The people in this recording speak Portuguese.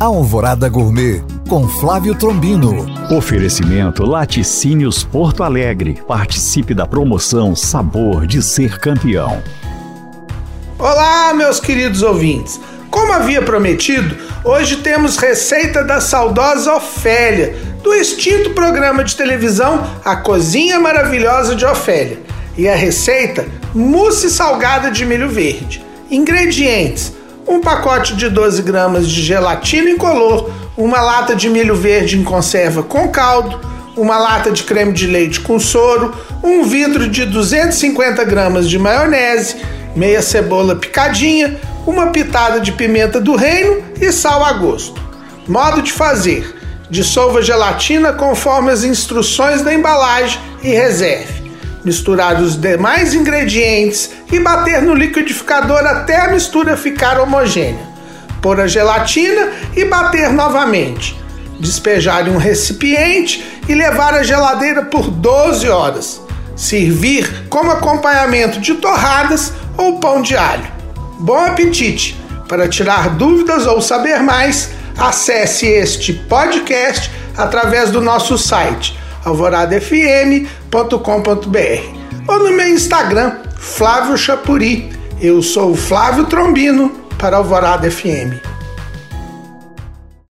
Alvorada Gourmet com Flávio Trombino. Oferecimento Laticínios Porto Alegre. Participe da promoção Sabor de Ser Campeão. Olá, meus queridos ouvintes. Como havia prometido, hoje temos receita da saudosa Ofélia, do extinto programa de televisão A Cozinha Maravilhosa de Ofélia. E a receita: mousse salgada de milho verde. Ingredientes: um pacote de 12 gramas de gelatina incolor, uma lata de milho verde em conserva com caldo, uma lata de creme de leite com soro, um vidro de 250 gramas de maionese, meia cebola picadinha, uma pitada de pimenta do reino e sal a gosto. Modo de fazer: dissolva a gelatina conforme as instruções da embalagem e reserve misturar os demais ingredientes e bater no liquidificador até a mistura ficar homogênea. Pôr a gelatina e bater novamente. Despejar em um recipiente e levar à geladeira por 12 horas. Servir como acompanhamento de torradas ou pão de alho. Bom apetite! Para tirar dúvidas ou saber mais, acesse este podcast através do nosso site alvoradafm.com.br ou no meu Instagram, Flávio Chapuri. Eu sou o Flávio Trombino para Alvorada FM.